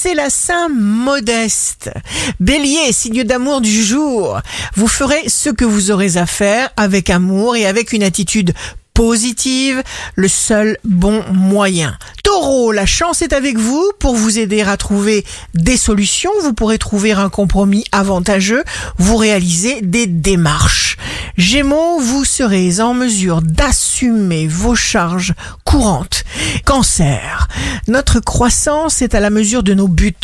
c'est la Saint Modeste. Bélier, signe d'amour du jour. Vous ferez ce que vous aurez à faire avec amour et avec une attitude positive, le seul bon moyen. Taureau, la chance est avec vous pour vous aider à trouver des solutions. Vous pourrez trouver un compromis avantageux. Vous réalisez des démarches. Gémeaux, vous serez en mesure d'assumer vos charges courantes. Cancer, notre croissance est à la mesure de nos buts.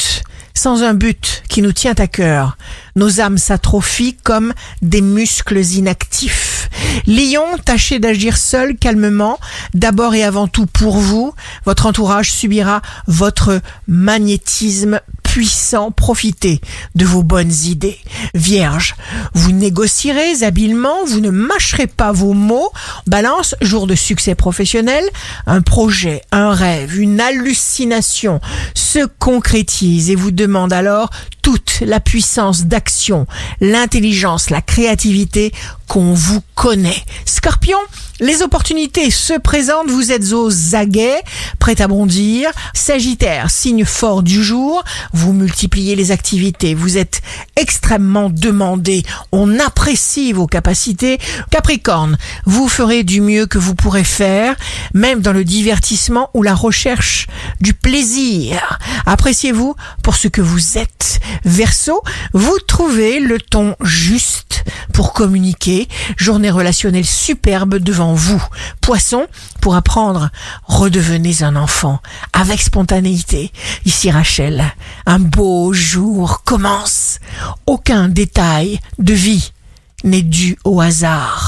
Sans un but qui nous tient à cœur, nos âmes s'atrophient comme des muscles inactifs. Lion, tâchez d'agir seul, calmement, d'abord et avant tout pour vous. Votre entourage subira votre magnétisme puissant. Profitez de vos bonnes idées. Vierge, vous négocierez habilement, vous ne mâcherez pas vos mots. Balance, jour de succès professionnel, un projet, un rêve, une hallucination se concrétise et vous demande alors toute la puissance d'action, l'intelligence, la créativité qu'on vous connaît. Scorpion, les opportunités se présentent, vous êtes aux aguets, prêt à bondir. Sagittaire, signe fort du jour, vous multipliez les activités, vous êtes extrêmement demandé, on apprécie vos capacités. Capricorne, vous ferez du mieux que vous pourrez faire, même dans le divertissement ou la recherche du plaisir. Appréciez-vous pour ce que vous êtes. Verseau, vous trouvez le ton juste pour communiquer. Journée relationnelle superbe devant vous. Poisson, pour apprendre, redevenez un enfant avec spontanéité. Ici Rachel, un beau jour commence. Aucun détail de vie n'est dû au hasard.